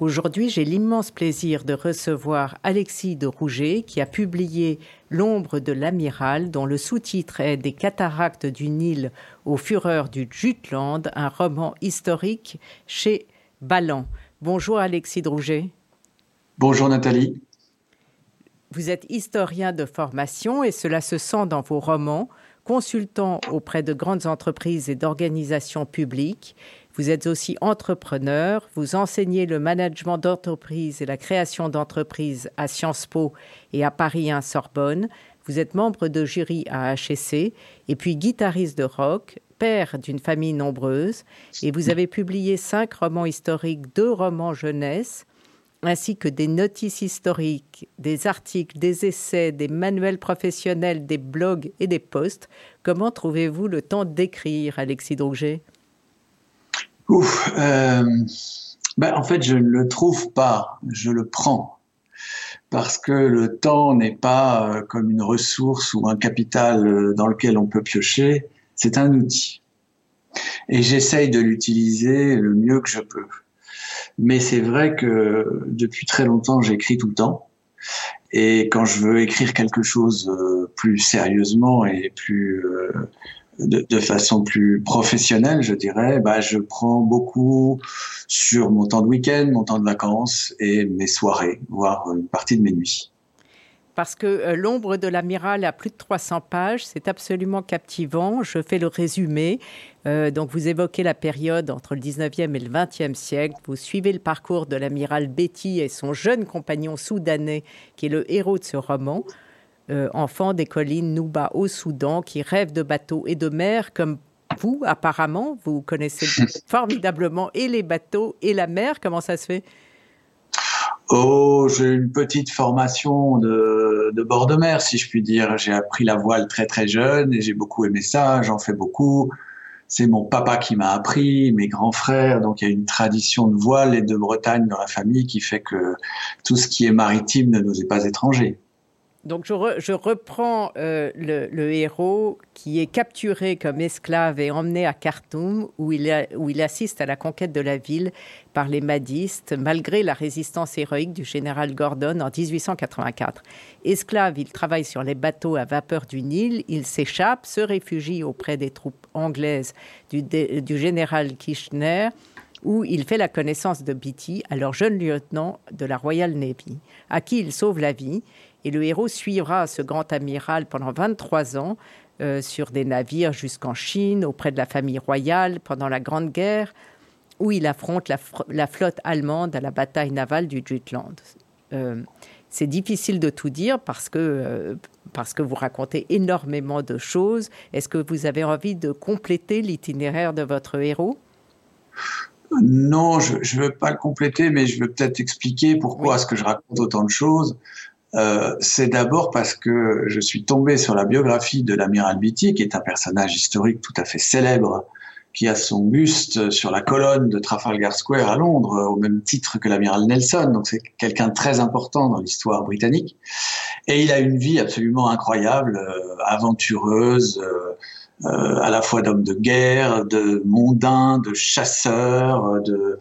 Aujourd'hui, j'ai l'immense plaisir de recevoir Alexis de Rouget qui a publié L'ombre de l'amiral, dont le sous-titre est Des cataractes du Nil aux fureurs du Jutland, un roman historique chez Ballan. Bonjour Alexis de Rouget. Bonjour Nathalie. Vous êtes historien de formation et cela se sent dans vos romans, consultant auprès de grandes entreprises et d'organisations publiques vous êtes aussi entrepreneur, vous enseignez le management d'entreprise et la création d'entreprises à Sciences Po et à Paris 1 Sorbonne. Vous êtes membre de jury à HEC et puis guitariste de rock, père d'une famille nombreuse et vous avez publié cinq romans historiques, deux romans jeunesse, ainsi que des notices historiques, des articles, des essais, des manuels professionnels, des blogs et des posts. Comment trouvez-vous le temps d'écrire, Alexis Drouget Ouf, euh, ben, en fait, je ne le trouve pas, je le prends. Parce que le temps n'est pas euh, comme une ressource ou un capital euh, dans lequel on peut piocher, c'est un outil. Et j'essaye de l'utiliser le mieux que je peux. Mais c'est vrai que depuis très longtemps, j'écris tout le temps. Et quand je veux écrire quelque chose plus sérieusement et plus de, façon plus professionnelle, je dirais, bah, je prends beaucoup sur mon temps de week-end, mon temps de vacances et mes soirées, voire une partie de mes nuits. Parce que euh, L'ombre de l'amiral a plus de 300 pages, c'est absolument captivant. Je fais le résumé. Euh, donc, vous évoquez la période entre le 19e et le 20e siècle. Vous suivez le parcours de l'amiral Betty et son jeune compagnon soudanais, qui est le héros de ce roman. Euh, enfant des collines Nouba au Soudan qui rêve de bateaux et de mer comme vous, apparemment. Vous connaissez formidablement et les bateaux et la mer. Comment ça se fait? Oh, j'ai une petite formation de, de, bord de mer, si je puis dire. J'ai appris la voile très très jeune et j'ai beaucoup aimé ça. J'en fais beaucoup. C'est mon papa qui m'a appris, mes grands frères. Donc il y a une tradition de voile et de Bretagne dans la famille qui fait que tout ce qui est maritime ne nous est pas étranger. Donc je, reprends euh, le, héros qui est capturé comme esclave et emmené à Khartoum où il, assiste à la conquête de la ville par les madistes malgré la résistance héroïque du général Gordon en 1884. Esclave, il travaille sur les bateaux à vapeur du Nil, il s'échappe, se réfugie auprès des troupes anglaises du, général Kirchner où il fait la connaissance de Beatty, alors jeune lieutenant de la Royal Navy, à qui il sauve la vie et le héros suivra ce grand amiral pendant 23 ans euh, sur des navires jusqu'en Chine, auprès de la famille royale pendant la Grande Guerre, où il affronte la, flotte allemande à la bataille navale du Jutland. Euh, c'est difficile de tout dire parce que, euh, parce que vous racontez énormément de choses. Est-ce que vous avez envie de compléter l'itinéraire de votre héros? Non, je ne veux pas le compléter, mais je veux peut-être expliquer pourquoi est-ce que je raconte autant de choses. Euh, c'est d'abord parce que je suis tombé sur la biographie de l'amiral Beatty, qui est un personnage historique tout à fait célèbre, qui a son buste sur la colonne de Trafalgar Square à Londres, au même titre que l'amiral Nelson. Donc c'est quelqu'un de très important dans l'histoire britannique. Et il a une vie absolument incroyable, euh, aventureuse. Euh, euh, à la fois d'hommes de guerre, de mondains, de chasseurs, de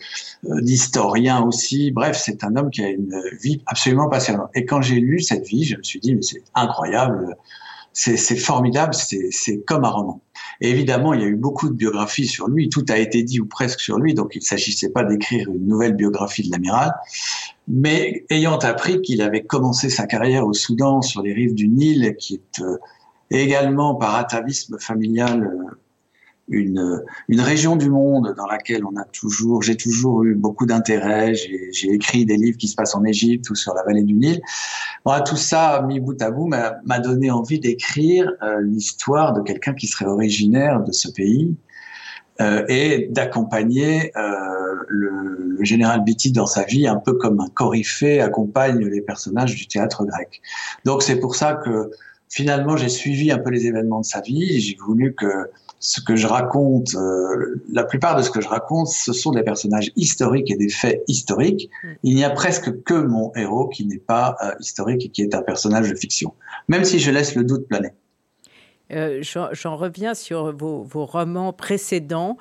euh, aussi. Bref, c'est un homme qui a une vie absolument passionnante. Et quand j'ai lu cette vie, je me suis dit mais c'est incroyable, c'est formidable, c'est comme un roman. Et évidemment, il y a eu beaucoup de biographies sur lui, tout a été dit ou presque sur lui, donc il ne s'agissait pas d'écrire une nouvelle biographie de l'amiral. Mais ayant appris qu'il avait commencé sa carrière au Soudan sur les rives du Nil, qui est euh, également par atavisme familial euh, une, région du monde dans laquelle on a toujours, j'ai toujours eu beaucoup d'intérêt. J'ai écrit des livres qui se passent en Égypte ou sur la vallée du Nil. tout ça, mis bout à bout, m'a donné envie d'écrire euh, l'histoire de quelqu'un qui serait originaire de ce pays euh, et d'accompagner le, le, général Beatty dans sa vie, un peu comme un coryphée accompagne les personnages du théâtre grec. Donc c'est pour ça que finalement, j'ai suivi un peu les événements de sa vie. J'ai voulu que ce que je raconte, euh, la plupart de ce que je raconte, ce sont des personnages historiques et des faits historiques. Mm. Il n'y a presque que mon héros qui n'est pas euh, historique et qui est un personnage de fiction, même si je laisse le doute planer. Euh, j'en reviens sur vos, romans précédents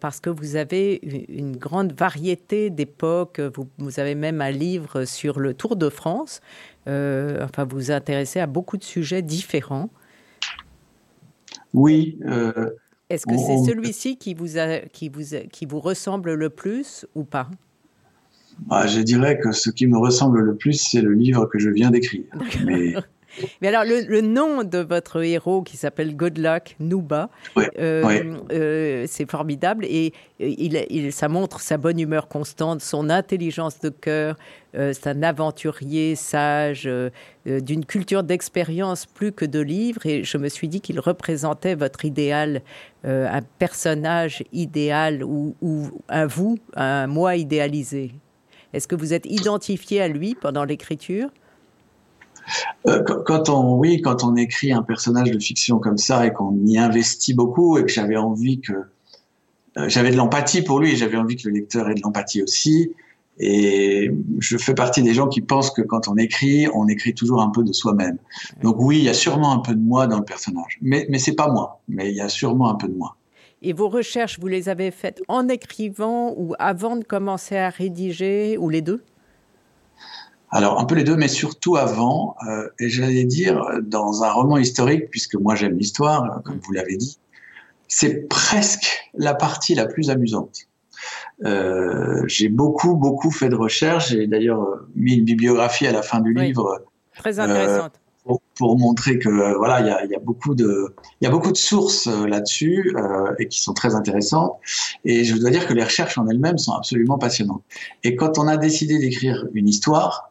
parce que vous avez une grande variété d'époques. Vous, vous, avez même un livre sur le Tour de France. enfin, vous vous intéressez à beaucoup de sujets différents. Oui. Euh, Est-ce que c'est celui-ci qui vous, qui, vous, qui vous ressemble le plus ou pas? Ah, Je dirais que ce qui me ressemble le plus, c'est le livre que je viens d'écrire. Mais mais alors, le, nom de votre héros qui s'appelle Good Luck Nuba, euh, euh, c'est formidable et euh, il, ça montre sa bonne humeur constante, son intelligence de cœur. c'est un aventurier sage, d'une culture d'expérience plus que de livres. Et je me suis dit qu'il représentait votre idéal, un personnage idéal ou, ou un vous, un moi idéalisé. Est-ce que vous êtes identifié à lui pendant l'écriture? Euh, quand on, oui, quand on écrit un personnage de fiction comme ça et qu'on y investit beaucoup et que j'avais envie que euh, j'avais de l'empathie pour lui et j'avais envie que le lecteur ait de l'empathie aussi. Et je fais partie des gens qui pensent que quand on écrit, on écrit toujours un peu de soi-même. Donc oui, il y a sûrement un peu de moi dans le personnage, mais mais c'est pas moi. Mais il y a sûrement un peu de moi. Et vos recherches, vous les avez faites en écrivant ou avant de commencer à rédiger, ou les deux? Alors, un peu les deux, mais surtout avant, euh, et j'allais dire, dans un roman historique, puisque moi j'aime l'histoire, comme vous l'avez dit, c'est presque la partie la plus amusante. Euh, j'ai beaucoup, beaucoup fait de recherches. J'ai d'ailleurs euh, mis une bibliographie à la fin du livre. Très intéressante. pour, montrer que voilà, il y a, y a, beaucoup de, il y a beaucoup de sources là-dessus et qui sont très intéressantes. Et je dois dire que les recherches en elles-mêmes sont absolument passionnantes. Et quand on a décidé d'écrire une histoire,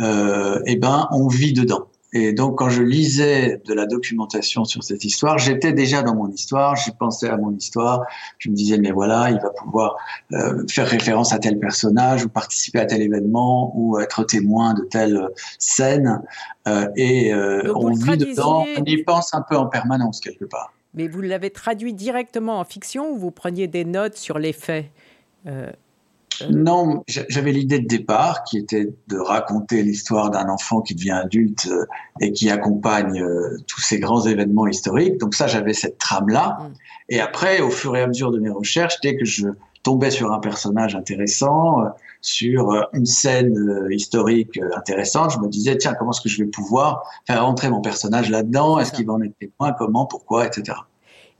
euh, eh ben, on vit dedans. Et donc, quand je lisais de la documentation sur cette histoire, j'étais déjà dans mon histoire, j'y pensais à mon histoire. Je me disais, mais voilà, il va pouvoir euh, faire référence à tel personnage ou participer à tel événement ou être témoin de telle scène. Euh, et euh, on vit dedans, on y pense un peu en permanence quelque part. Mais vous l'avez traduit directement en fiction ou vous preniez des notes sur les faits non, j'avais l'idée de départ qui était de raconter l'histoire d'un enfant qui devient adulte euh, et qui accompagne euh, tous ces grands événements historiques. Donc ça, j'avais cette trame-là. Mm. Et après, au fur et à mesure de mes recherches, dès que je tombais sur un personnage intéressant, euh, sur une scène historique intéressante, je me disais, tiens, comment est-ce que je vais pouvoir faire rentrer mon personnage là-dedans? Est-ce qu'il va en être témoin? Comment? Pourquoi? Etc.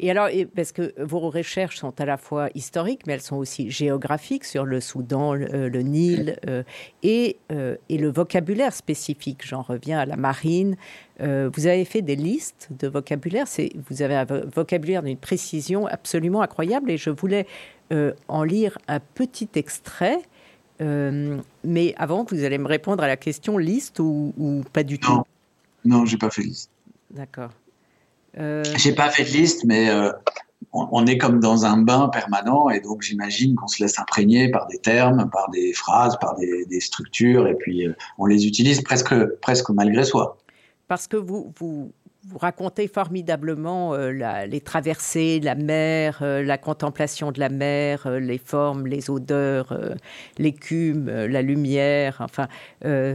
Et alors, parce que vos recherches sont à la fois historiques, mais elles sont aussi géographiques sur le Soudan, le, euh, Nil, euh, et, euh, et, le vocabulaire spécifique. J'en reviens à la marine. vous avez fait des listes de vocabulaire. Vous avez un vocabulaire d'une précision absolument incroyable, et je voulais en lire un petit extrait. mais avant, vous allez me répondre à la question liste ou, ou pas du tout? Non, j'ai pas fait liste. D'accord. Euh... J'ai pas fait de liste, mais euh, on, est comme dans un bain permanent et donc j'imagine qu'on se laisse imprégner par des termes, par des phrases, par des, des structures et puis euh, on les utilise presque, presque malgré soi. Parce que vous, vous, vous racontez formidablement euh, les traversées, la mer, euh, la contemplation de la mer, euh, les formes, les odeurs, l'écume, la lumière. Enfin,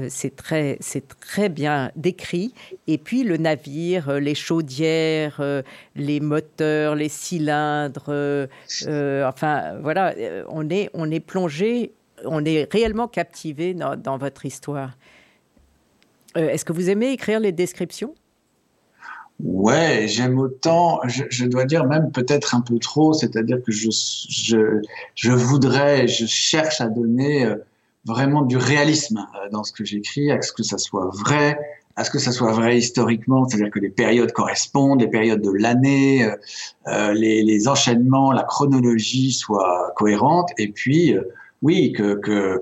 c'est très, c'est très bien décrit. Et puis le navire, les chaudières, les moteurs, les cylindres. enfin, voilà, on est, on est plongé, on est réellement captivé dans votre histoire. Est-ce que vous aimez écrire les descriptions? Ouais, j'aime autant, je, je, dois dire même peut-être un peu trop, c'est-à-dire que je, je, je, voudrais, je cherche à donner euh, vraiment du réalisme euh, dans ce que j'écris, à ce que ça soit vrai, à ce que ça soit vrai historiquement, c'est-à-dire que les périodes correspondent, les périodes de l'année, euh, euh les, les, enchaînements, la chronologie soient cohérentes, et puis oui, que, que,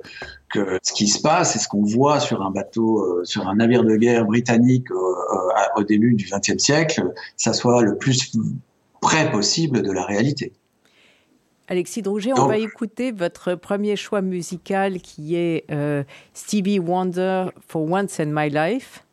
que ce qui se passe et ce qu'on voit sur un bateau, euh, sur un navire de guerre britannique euh, euh, au début du XXe siècle, ça soit le plus près possible de la réalité. Alexis Drouget, on va écouter votre premier choix musical qui est Stevie Wonder for Once in My Life.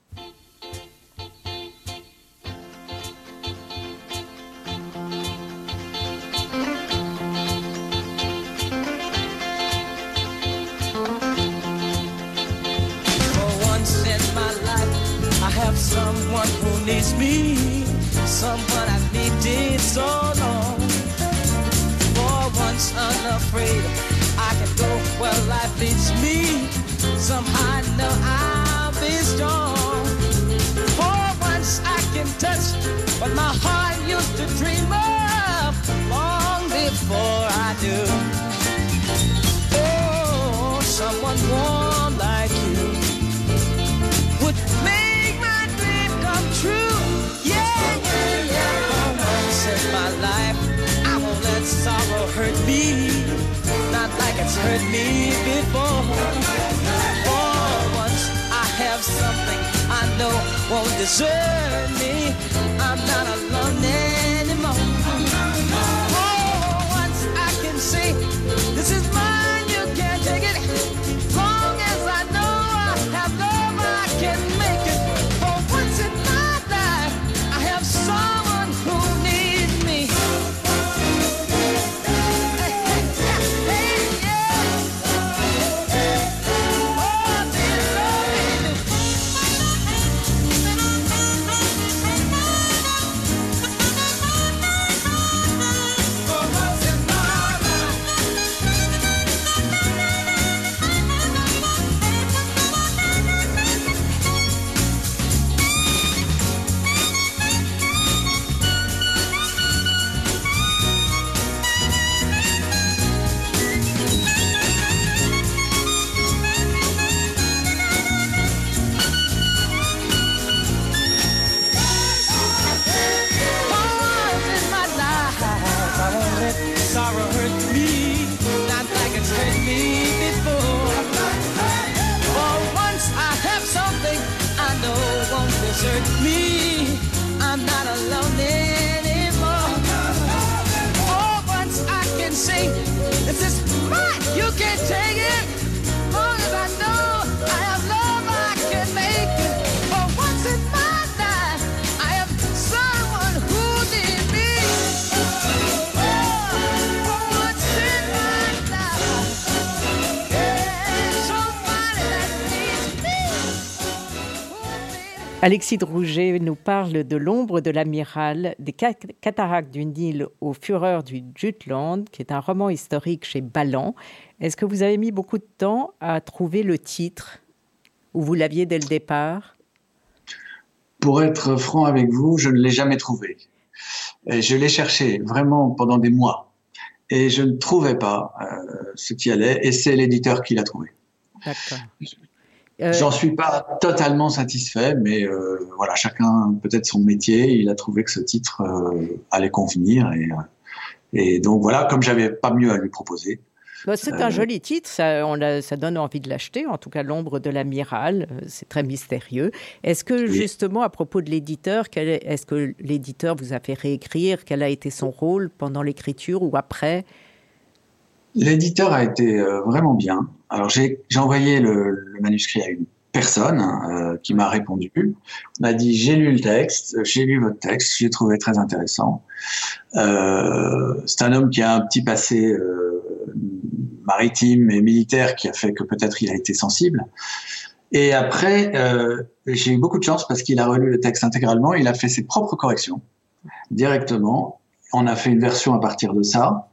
Hurt me before. For once, I have something I know won't desert me. I'm not alone anymore. Alexis Drouget nous parle de l'ombre de l'amiral, des ca- cataractes du Nil aux fureurs du Jutland, qui est un roman historique chez Ballan. Est-ce que vous avez mis beaucoup de temps à trouver le titre Ou vous l'aviez dès le départ? Pour être franc avec vous, je ne l'ai jamais trouvé. Et je l'ai cherché vraiment pendant des mois. Et je ne trouvais pas euh, ce qui allait. Et c'est l'éditeur qui l'a trouvé. D'accord. Euh, J'en suis pas totalement satisfait, mais euh, voilà, chacun peut-être son métier. Il a trouvé que ce titre euh, allait convenir. Et, et donc voilà, comme j'avais pas mieux à lui proposer, bah, c'est un joli titre, ça, on l'a- ça donne envie de l'acheter. En tout cas, l'ombre de l'amiral, c'est très mystérieux. Est-ce que Oui. justement, à propos de l'éditeur, est-ce que l'éditeur vous a fait réécrire Quel a été son rôle pendant l'écriture ou après? L'éditeur a été euh, vraiment bien. Alors j'ai envoyé le, le manuscrit à une personne euh, qui m'a répondu, m'a dit j'ai lu le texte, j'ai lu votre texte, j'ai trouvé très intéressant. Euh, c'est un homme qui a un petit passé euh, maritime et militaire qui a fait que peut-être il a été sensible. Et après, euh, j'ai eu beaucoup de chance parce qu'il a relu le texte intégralement, il a fait ses propres corrections directement. On a fait une version à partir de ça.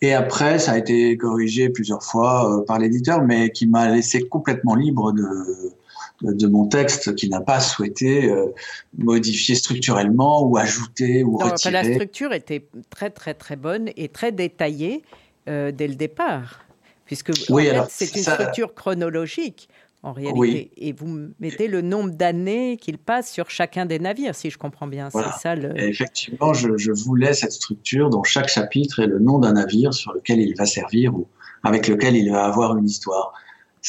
Et après, ça a été corrigé plusieurs fois euh, par l'éditeur, mais qui m'a laissé complètement libre de, mon texte, qui n'a pas souhaité euh, modifier structurellement ou ajouter ou Non, enfin, retirer. La structure était très très très bonne et très détaillée euh, dès le départ, puisque en Oui, fait, alors, c'est une structure chronologique en réalité. Oui. Et vous mettez le nombre d'années qu'il passe sur chacun des navires, si je comprends bien. Voilà. C'est ça le. Et effectivement, je, je voulais cette structure dont chaque chapitre est le nom d'un navire sur lequel il va servir ou avec lequel il va avoir une histoire.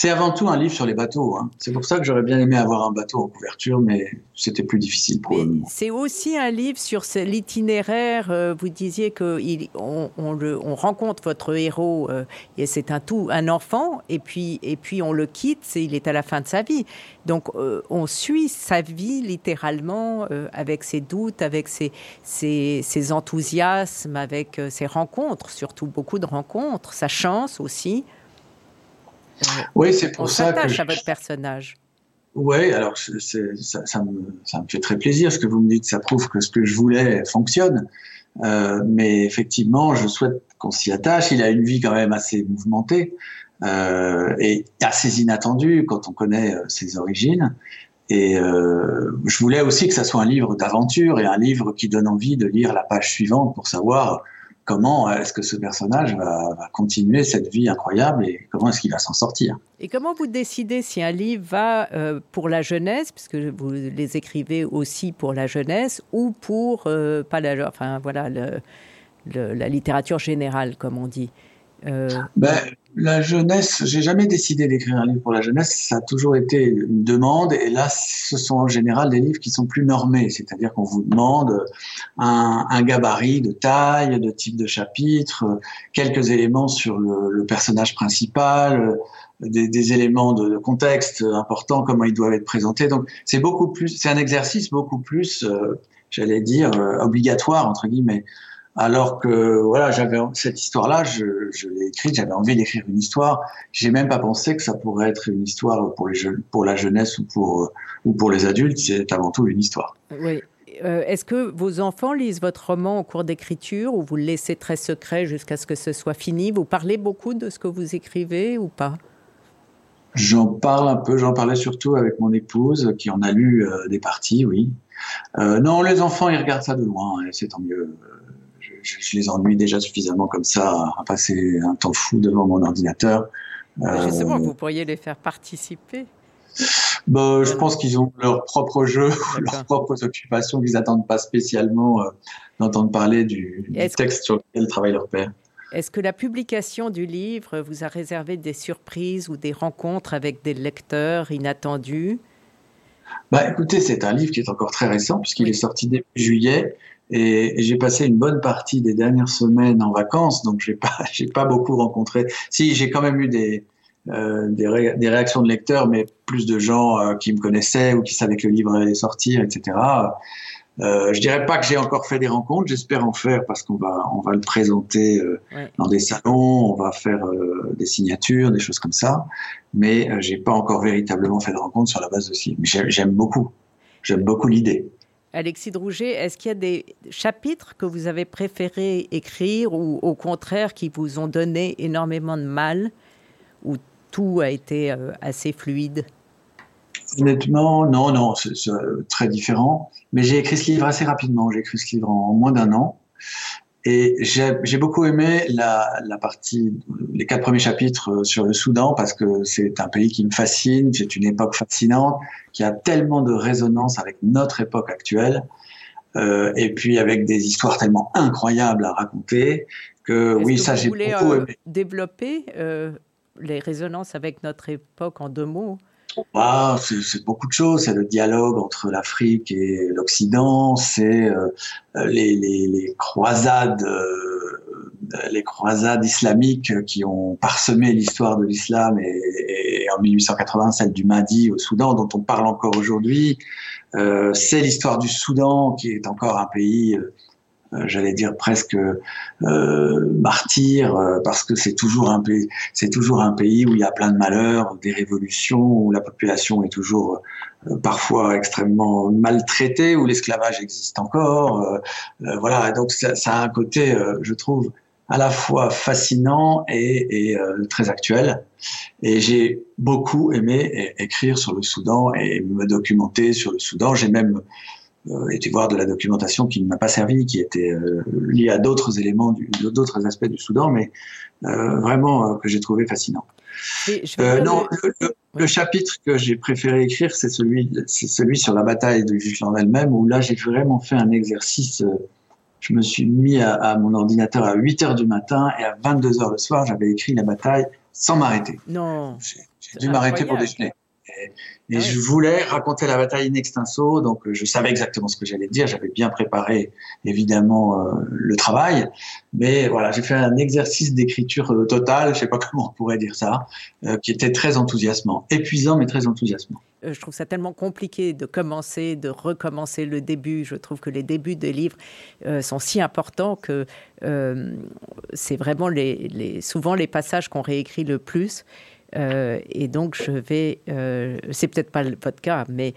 C'est avant tout un livre sur les bateaux. hein. C'est pour ça que j'aurais bien aimé avoir un bateau en couverture, mais c'était plus difficile pour moment. c'est aussi un livre sur l'itinéraire. euh, Vous disiez qu'on on, on rencontre votre héros euh, et c'est un tout, un enfant, et puis, et puis on le quitte, il est à la fin de sa vie. Donc euh, on suit sa vie littéralement euh, avec ses doutes, avec ses, ses, ses enthousiasmes, avec ses rencontres, surtout beaucoup de rencontres, sa chance aussi. Oui, c'est on pour ça que je- à votre personnage. Oui, alors ça, ça, me, ça, me, fait très plaisir ce que vous me dites. Ça prouve que ce que je voulais fonctionne. Euh, mais effectivement, je souhaite qu'on s'y attache. Il a une vie quand même assez mouvementée euh, et assez inattendue quand on connaît euh, ses origines. Et euh, je voulais aussi que ça soit un livre d'aventure et un livre qui donne envie de lire la page suivante pour savoir comment est-ce que ce personnage va, va, continuer cette vie incroyable et comment est-ce qu'il va s'en sortir. Et comment vous décidez si un livre va euh, pour la jeunesse, puisque vous les écrivez aussi pour la jeunesse, ou pour euh, pas la, enfin voilà le, le, la littérature générale, comme on dit. Euh... Ben, la jeunesse, j'ai jamais décidé d'écrire un livre pour la jeunesse, ça a toujours été une demande, et là, ce sont en général des livres qui sont plus normés, c'est-à-dire qu'on vous demande un, gabarit de taille, de type de chapitre, quelques éléments sur le, personnage principal, des, éléments de, de contexte importants, comment ils doivent être présentés. Donc, c'est beaucoup plus, c'est un exercice beaucoup plus, euh, j'allais dire, euh, obligatoire, entre guillemets. Alors que voilà, j'avais cette histoire-là, je, je l'ai écrite, j'avais envie d'écrire une histoire. J'ai même pas pensé que ça pourrait être une histoire pour les jeunes, pour la jeunesse ou pour ou pour les adultes. C'est avant tout une histoire. Oui. Euh, Est-ce que vos enfants lisent votre roman au cours d'écriture ou vous le laissez très secret jusqu'à ce que ce soit fini? Vous parlez beaucoup de ce que vous écrivez ou pas? J'en parle un peu. J'en parlais surtout avec mon épouse qui en a lu euh, des parties, oui. Euh, non, les enfants, ils regardent ça de loin, et c'est tant mieux je, je, les ennuie déjà suffisamment comme ça à passer un temps fou devant mon ordinateur. Euh, Justement, vous pourriez les faire participer. Bah, je pense qu'ils ont leur propre jeu, leurs propres occupations, qu'ils n'attendent pas spécialement euh, d'entendre parler du, du texte sur lequel travaille leur père. Est-ce que la publication du livre vous a réservé des surprises ou des rencontres avec des lecteurs inattendus? Bah, Écoutez, c'est un livre qui est encore très récent puisqu'il oui. est sorti début juillet. Et, et j'ai passé une bonne partie des dernières semaines en vacances, donc j'ai pas, j'ai pas beaucoup rencontré. Si j'ai quand même eu des, euh, des, ré, des, réactions de lecteurs, mais plus de gens euh, qui me connaissaient ou qui savaient que le livre allait sortir, etc. Euh, je dirais pas que j'ai encore fait des rencontres, j'espère en faire parce qu'on va, on va le présenter euh, ouais. dans des salons, on va faire euh, des signatures, des choses comme ça. Mais j'ai pas encore véritablement fait de rencontres sur la base de ce livre. J'aime beaucoup, j'aime beaucoup l'idée. Alexis Drouget, est-ce qu'il y a des chapitres que vous avez préféré écrire ou au contraire qui vous ont donné énormément de mal ou tout a été euh, assez fluide? Honnêtement, non, non, c'est très différent. Mais j'ai écrit ce livre assez rapidement. J'ai écrit ce livre en moins d'un an. Et j'ai beaucoup aimé la, la, partie, les quatre premiers chapitres sur le Soudan parce que c'est un pays qui me fascine, c'est une époque fascinante, qui a tellement de résonance avec notre époque actuelle, euh, et puis avec des histoires tellement incroyables à raconter que oui, que ça j'ai beaucoup euh, aimé. Développer euh, les résonances avec notre époque en deux mots? Ah, c'est beaucoup de choses. C'est le dialogue entre l'Afrique et l'Occident. C'est euh, les, croisades, euh, les croisades islamiques qui ont parsemé l'histoire de l'islam et, et, en 1880 celle du Mahdi au Soudan, dont on parle encore aujourd'hui. Euh, c'est l'histoire du Soudan qui est encore un pays j'allais dire presque euh, martyr euh, parce que c'est toujours un pays c'est toujours un pays où il y a plein de malheurs des révolutions où la population est toujours euh, parfois extrêmement maltraitée où l'esclavage existe encore euh, voilà. Donc ça, ça, a un côté je trouve à la fois fascinant et, et très actuel. Et j'ai beaucoup aimé écrire sur le Soudan et me documenter sur le Soudan. J'ai même euh, euh, été voir de la documentation qui ne m'a pas servi, qui était euh, liée à d'autres éléments, d'autres aspects du Soudan, mais euh, vraiment euh, que j'ai trouvé fascinant. Euh, non, le, le, le, chapitre que j'ai préféré écrire, c'est celui, c'est celui sur la bataille de Jutland elle-même, où là j'ai vraiment fait un exercice. Euh, je me suis mis à, à, mon ordinateur à 8 heures du matin et à 22 heures le soir, j'avais écrit la bataille sans m'arrêter. Non. J'ai dû m'arrêter pour déjeuner. Et, et ah ouais. je voulais raconter la bataille in extenso, donc euh, je savais exactement ce que j'allais dire. J'avais bien préparé évidemment euh, le travail, mais voilà, j'ai fait un exercice d'écriture euh, totale, je sais pas comment on pourrait dire ça, euh, qui était très enthousiasmant, épuisant mais très enthousiasmant. Je trouve ça tellement compliqué de commencer, de recommencer le début. Je trouve que les débuts des livres sont si importants que c'est vraiment les, les, souvent les passages qu'on réécrit le plus. Euh, et donc, je vais. Euh, c'est peut-être pas votre cas, mais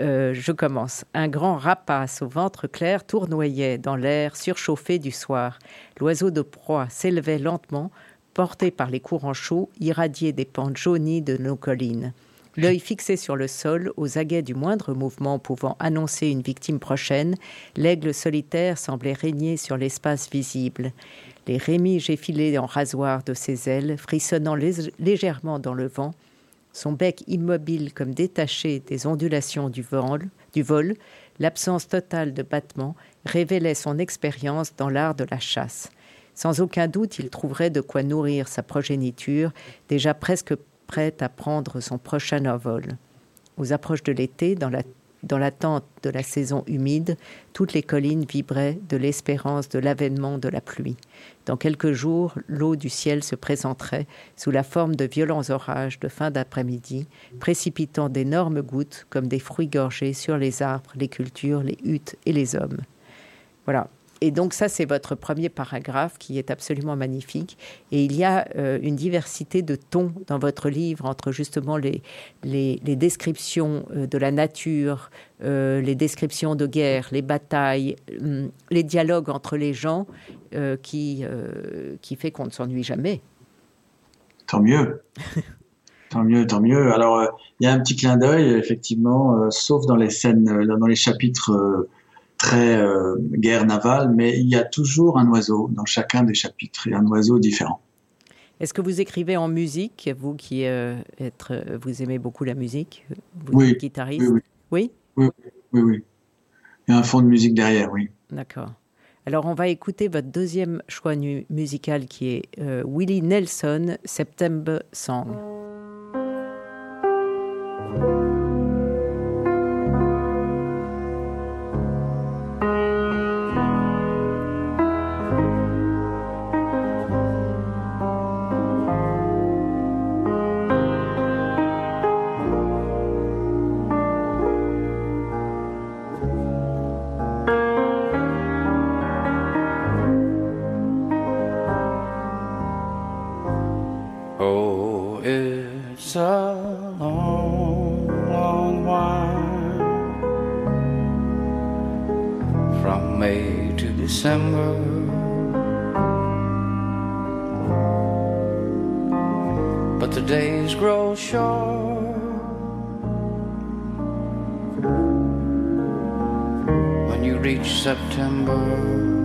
euh, je commence. Un grand rapace au ventre clair tournoyait dans l'air surchauffé du soir. L'oiseau de proie s'élevait lentement, porté par les courants chauds, irradié des pentes jaunies de nos collines. L'œil fixé sur le sol, aux aguets du moindre mouvement pouvant annoncer une victime prochaine, l'aigle solitaire semblait régner sur l'espace visible. Les rémiges effilées en rasoir de ses ailes, frissonnant lég- légèrement dans le vent, son bec immobile comme détaché des ondulations du vol, du vol l'absence totale de battement révélait son expérience dans l'art de la chasse. Sans aucun doute, il trouverait de quoi nourrir sa progéniture, déjà presque prête à prendre son prochain envol. Aux approches de l'été, dans dans l'attente de la saison humide, toutes les collines vibraient de l'espérance de l'avènement de la pluie. Dans quelques jours, l'eau du ciel se présenterait sous la forme de violents orages de fin d'après-midi, précipitant d'énormes gouttes comme des fruits gorgés sur les arbres, les cultures, les huttes et les hommes. Voilà. Et donc ça, c'est votre premier paragraphe qui est absolument magnifique. Et il y a euh, une diversité de tons dans votre livre entre justement les, les, les descriptions euh, de la nature, euh, les descriptions de guerre, les batailles, hum, les dialogues entre les gens qui, qui fait qu'on ne s'ennuie jamais. Tant mieux. tant mieux, tant mieux. Alors, il y a un petit clin d'œil, effectivement, sauf dans les scènes, dans les chapitres très euh, guerre navale, mais il y a toujours un oiseau dans chacun des chapitres, et un oiseau différent. Est-ce que vous écrivez en musique, vous qui euh, êtes, euh, vous aimez beaucoup la musique, vous Oui, êtes guitariste? Oui, oui, Oui? Oui, oui. Il y a un fond de musique derrière, oui. D'accord. Alors, on va écouter votre deuxième choix musical qui est euh, Willie Nelson, September Song. December. But the days grow short when you reach September.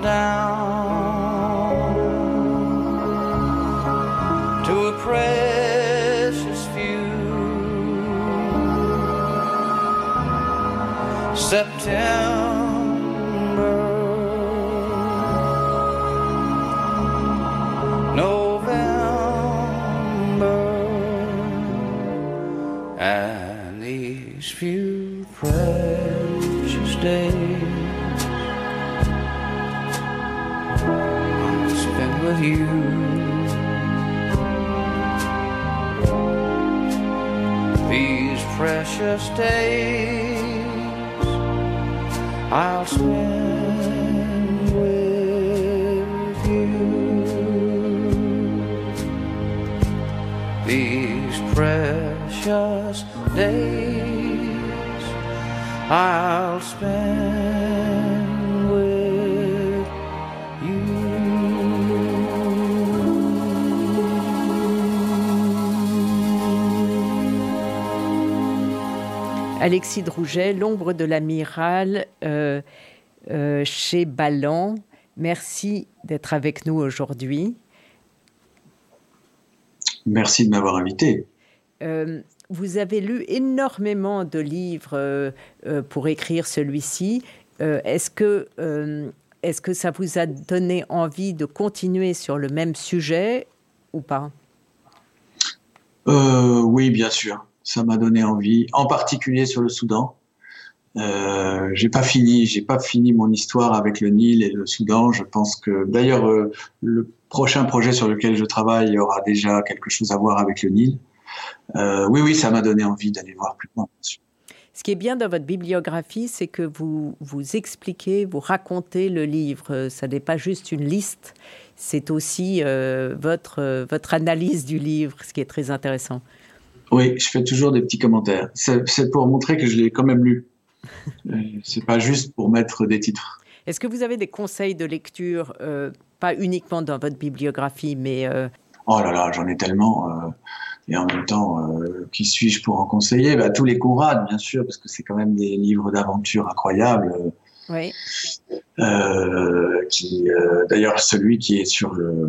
Down to a precious few. September, with you. These precious days I'll spend with you. These precious days I'll spend Alexis Drouget, L'ombre de l'amiral euh, euh, chez Ballan. Merci d'être avec nous aujourd'hui. Merci de m'avoir invité. Euh, vous avez lu énormément de livres euh, pour écrire celui-ci. Est-ce que, est que ça vous a donné envie de continuer sur le même sujet ou pas? Oui, bien sûr. Ça m'a donné envie, en particulier sur le Soudan. Euh, j'ai pas fini, j'ai pas fini mon histoire avec le Nil et le Soudan. Je pense que, d'ailleurs, euh, le prochain projet sur lequel je travaille aura déjà quelque chose à voir avec le Nil. Euh, oui, oui, ça m'a donné envie d'aller voir plus loin. Ce qui est bien dans votre bibliographie, c'est que vous, vous expliquez, vous racontez le livre. Ça n'est pas juste une liste, c'est aussi euh, votre, votre analyse du livre, ce qui est très intéressant. Oui, je fais toujours des petits commentaires. C'est pour montrer que je l'ai quand même lu. Euh, C'est pas juste pour mettre des titres. Est-ce que vous avez des conseils de lecture, euh, pas uniquement dans votre bibliographie, mais euh, Oh là là, j'en ai tellement. euh, et en même temps, qui suis-je pour en conseiller? Bah, Tous les Conrad, bien sûr, parce que c'est quand même des livres d'aventure incroyables. Oui, euh, qui, euh, D'ailleurs, celui qui est sur le, euh,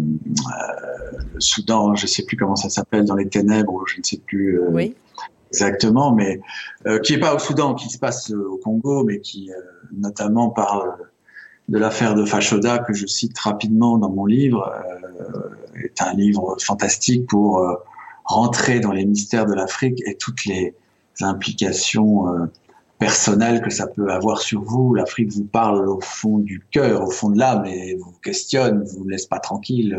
le Soudan, je ne sais plus comment ça s'appelle, dans les ténèbres, ou je ne sais plus oui, exactement, mais qui n'est pas au Soudan, qui se passe au Congo, mais qui notamment parle de l'affaire de Fashoda, que je cite rapidement dans mon livre, euh, est un livre fantastique pour euh, rentrer dans les mystères de l'Afrique et toutes les implications euh, personnelles que ça peut avoir sur vous. L'Afrique vous parle au fond du cœur, au fond de l'âme, et vous questionne, vous laisse pas tranquille.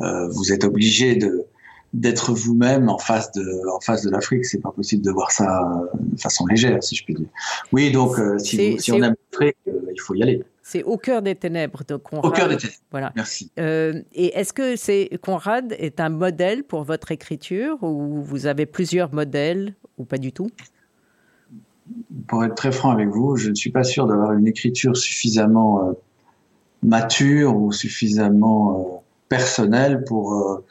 Euh, vous êtes obligé de d'être vous-même en face de en face de l'Afrique. C'est pas possible de voir ça euh, de façon légère, si je puis dire. Oui, donc euh, si, vous- on aime l'Afrique, euh, il faut y aller. c'est Au cœur des ténèbres de Conrad. Au cœur des ténèbres. Voilà. Merci. Euh, et est-ce que c'est Conrad est un modèle pour votre écriture ou vous avez plusieurs modèles ou pas du tout? Pour être très franc avec vous, je ne suis pas sûr d'avoir une écriture suffisamment euh, mature ou suffisamment euh, personnelle pour euh,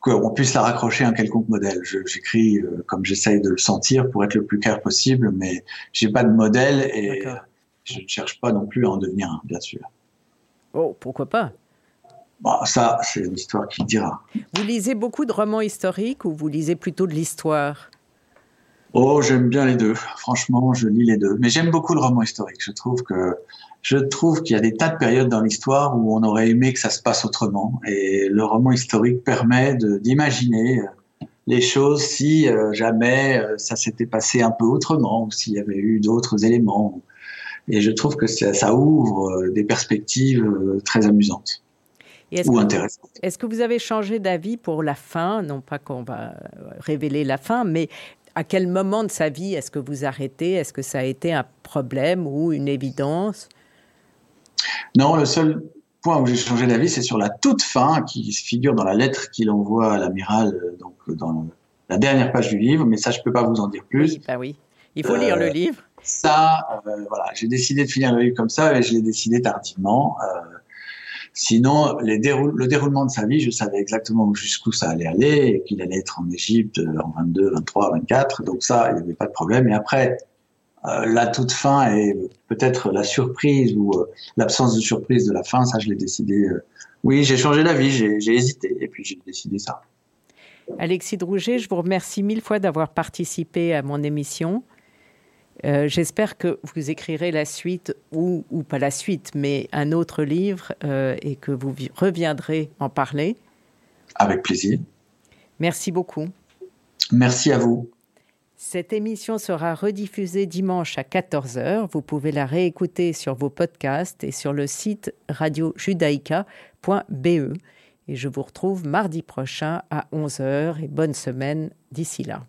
qu'on puisse la raccrocher à un quelconque modèle. J'écris comme j'essaye de le sentir pour être le plus clair possible, mais j'ai pas de modèle et je ne cherche pas non plus à en devenir un, bien sûr. Oh, pourquoi pas? Bon, ça, c'est l'histoire qui le dira. Vous lisez beaucoup de romans historiques ou vous lisez plutôt de l'histoire? Oh, j'aime bien les deux. Franchement, je lis les deux. Mais j'aime beaucoup le roman historique. Je trouve que je trouve qu'il y a des tas de périodes dans l'histoire où on aurait aimé que ça se passe autrement. Et le roman historique permet d'imaginer euh, les choses si euh, jamais euh, ça s'était passé un peu autrement ou s'il y avait eu d'autres éléments. Et je trouve que ça, ça ouvre euh, des perspectives très amusantes Et est-ce ou que, intéressantes. est-ce que vous avez changé d'avis pour la fin? Non pas qu'on va révéler la fin, mais à quel moment de sa vie est-ce que vous arrêtez? Est-ce que ça a été un problème ou une évidence? Non, le seul point où j'ai changé d'avis, c'est sur la toute fin qui figure dans la lettre qu'il envoie à l'amiral, euh, donc euh, dans la dernière page du livre. Mais ça, je peux pas vous en dire plus. Oui, bah oui. Il faut lire le Euh, livre. Ça, euh, voilà, j'ai décidé de finir le livre comme ça et je l'ai décidé tardivement. Euh, sinon, le déroulement de sa vie, je savais exactement jusqu'où ça allait aller qu'il allait être en Égypte euh, en 22, 23, 24. Donc ça, il n'y avait pas de problème. Et après, euh, la toute fin et peut-être la surprise ou euh, l'absence de surprise de la fin, ça je l'ai décidé. euh, oui, j'ai changé d'avis, j'ai hésité et puis j'ai décidé ça. Alexis Drouget, je vous remercie mille fois d'avoir participé à mon émission. Euh, J'espère que vous écrirez la suite, ou, ou pas la suite, mais un autre livre euh, et que vous vi- reviendrez en parler. Avec plaisir. Merci beaucoup. Merci à vous. Cette émission sera rediffusée dimanche à 14h. Vous pouvez la réécouter sur vos podcasts et sur le site radiojudaïka.be. Et je vous retrouve mardi prochain à 11h et bonne semaine d'ici là.